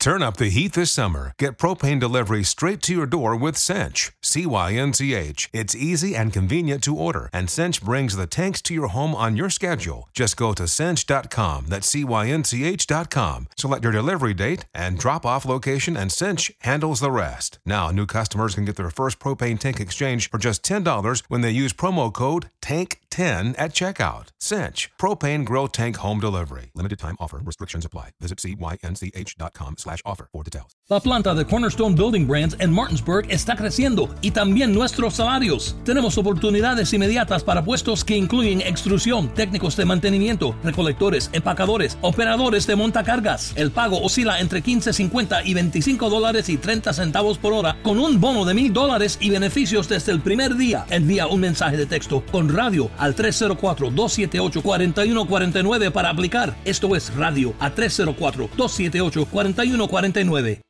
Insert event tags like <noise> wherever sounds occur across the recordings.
Turn up the heat this summer. Get propane delivery straight to your door with Cinch. C Y N C H. It's easy and convenient to order, and Cinch brings the tanks to your home on your schedule. Just go to cinch.com, that's C Y N C H.com, select your delivery date and drop off location, and Cinch handles the rest. Now, new customers can get their first propane tank exchange for just $10 when they use promo code TANK10 at checkout. Cinch, propane grill tank home delivery. Limited time offer, restrictions apply. Visit cynch.com slash offer for details. La planta de Cornerstone Building Brands en Martinsburg está creciendo y también nuestros salarios. Tenemos oportunidades inmediatas para puestos que incluyen extrusión, técnicos de mantenimiento, recolectores, empacadores, operadores de montacargas. El pago oscila entre 15.50 y 25 dólares y 30 centavos por hora con un bono de mil dólares y beneficios desde el primer día. Envía un mensaje de texto con radio al 304-278-4149 para aplicar. Esto es radio a 304-278-4149.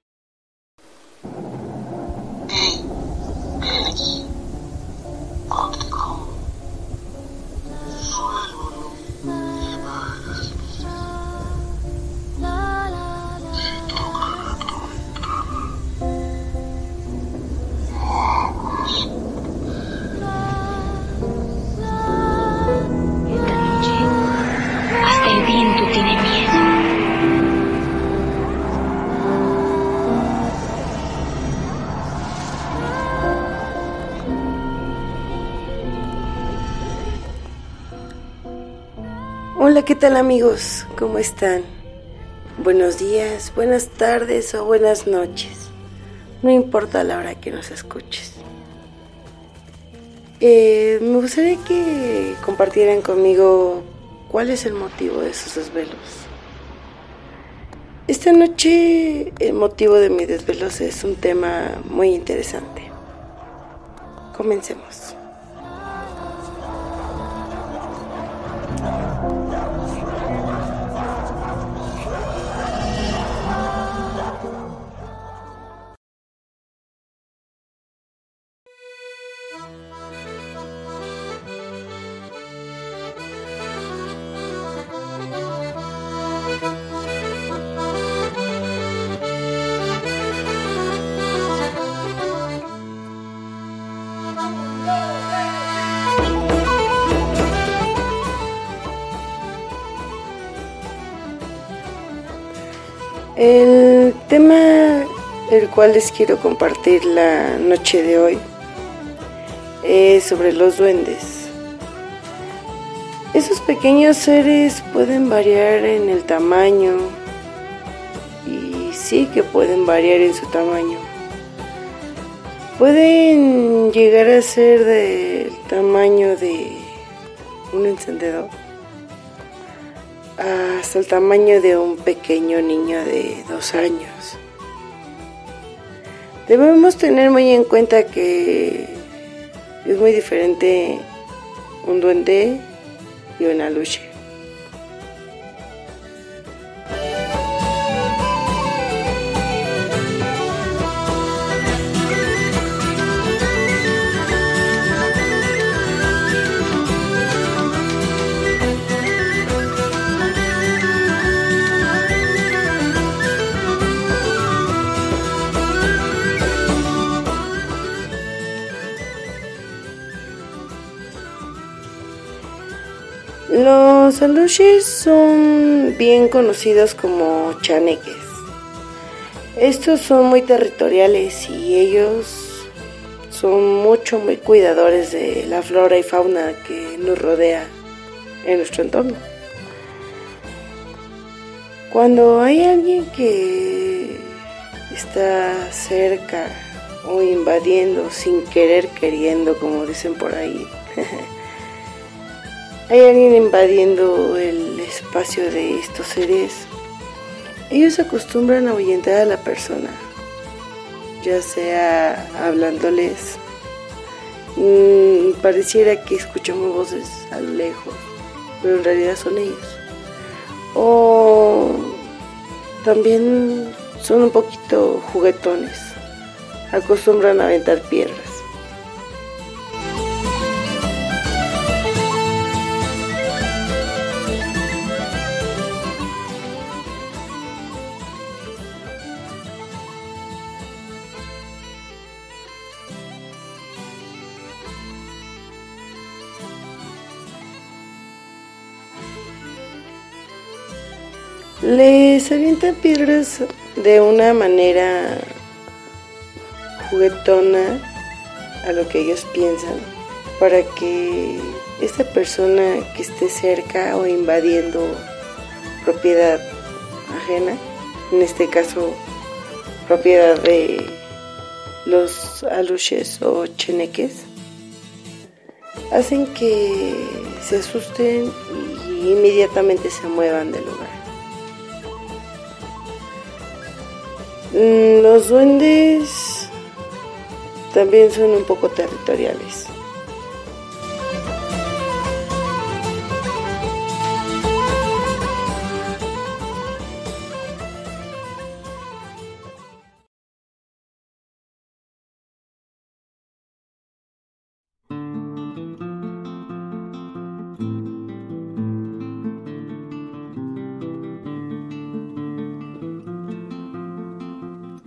Hola, ¿qué tal amigos? ¿Cómo están? Buenos días, buenas tardes o buenas noches. No importa la hora que nos escuches. Eh, me gustaría que compartieran conmigo cuál es el motivo de sus desvelos. Esta noche el motivo de mis desvelos es un tema muy interesante. Comencemos. El tema el cual les quiero compartir la noche de hoy es sobre los duendes. Esos pequeños seres pueden variar en el tamaño y sí que pueden variar en su tamaño. Pueden llegar a ser del tamaño de un encendedor hasta el tamaño de un pequeño niño de dos años. Debemos tener muy en cuenta que es muy diferente un duende y una luche. Los alushis son bien conocidos como chaneques. Estos son muy territoriales y ellos son mucho, muy cuidadores de la flora y fauna que nos rodea en nuestro entorno. Cuando hay alguien que está cerca o invadiendo sin querer queriendo, como dicen por ahí, <laughs> hay alguien invadiendo el espacio de estos seres, ellos acostumbran a ahuyentar a la persona, ya sea hablándoles, mm, pareciera que escuchamos voces a lo lejos, pero en realidad son ellos. O también son un poquito juguetones, acostumbran a aventar piedras. Les avientan piedras de una manera juguetona a lo que ellos piensan para que esta persona que esté cerca o invadiendo propiedad ajena, en este caso propiedad de los aluches o cheneques, hacen que se asusten y inmediatamente se muevan del lugar. Los duendes también son un poco territoriales.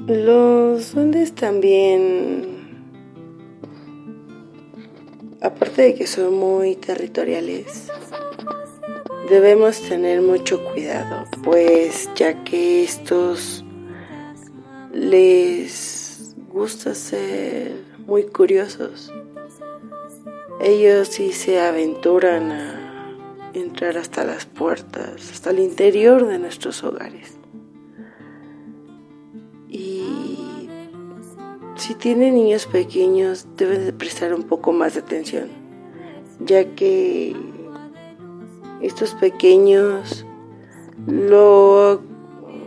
Los duendes también, aparte de que son muy territoriales, debemos tener mucho cuidado, pues ya que estos les gusta ser muy curiosos. Ellos sí se aventuran a entrar hasta las puertas, hasta el interior de nuestros hogares. Si tienen niños pequeños, deben de prestar un poco más de atención, ya que estos pequeños lo,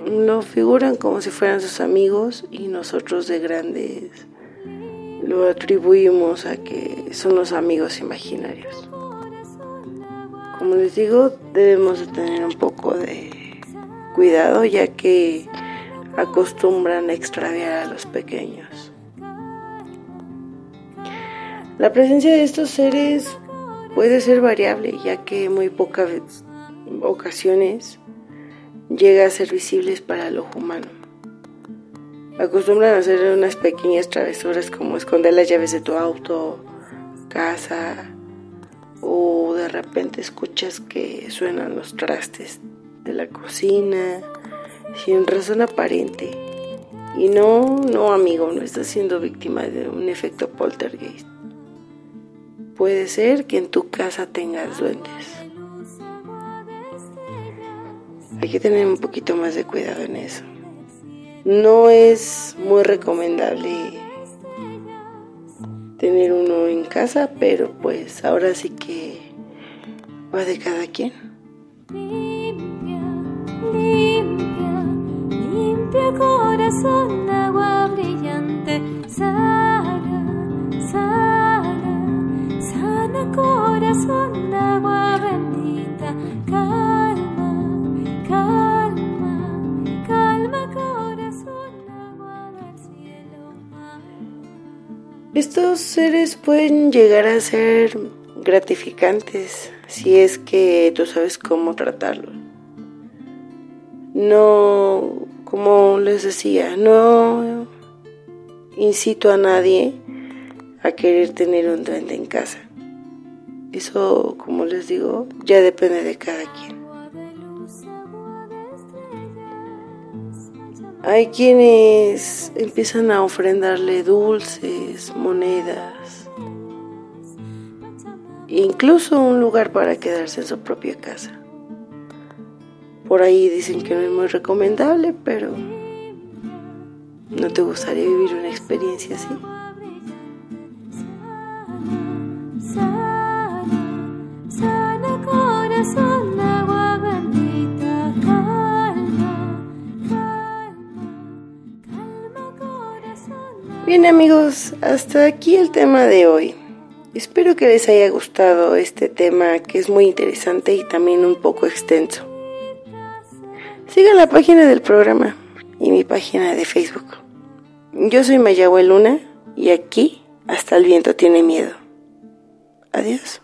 lo figuran como si fueran sus amigos y nosotros de grandes lo atribuimos a que son los amigos imaginarios. Como les digo, debemos de tener un poco de cuidado ya que acostumbran a extraviar a los pequeños. La presencia de estos seres puede ser variable, ya que muy pocas ocasiones llega a ser visibles para el ojo humano. Acostumbran a hacer unas pequeñas travesuras como esconder las llaves de tu auto, casa, o de repente escuchas que suenan los trastes de la cocina sin razón aparente. Y no, no amigo, no estás siendo víctima de un efecto poltergeist. Puede ser que en tu casa tengas duendes. Hay que tener un poquito más de cuidado en eso. No es muy recomendable tener uno en casa, pero pues ahora sí que va de cada quien. Limpia, limpia, limpia corazón, Estos seres pueden llegar a ser gratificantes si es que tú sabes cómo tratarlos. No, como les decía, no incito a nadie a querer tener un duende en casa. Eso, como les digo, ya depende de cada quien. Hay quienes empiezan a ofrendarle dulces, monedas, incluso un lugar para quedarse en su propia casa. Por ahí dicen que no es muy recomendable, pero ¿no te gustaría vivir una experiencia así? Bien amigos, hasta aquí el tema de hoy. Espero que les haya gustado este tema que es muy interesante y también un poco extenso. Sigan la página del programa y mi página de Facebook. Yo soy Mayagüe Luna y aquí hasta el viento tiene miedo. Adiós.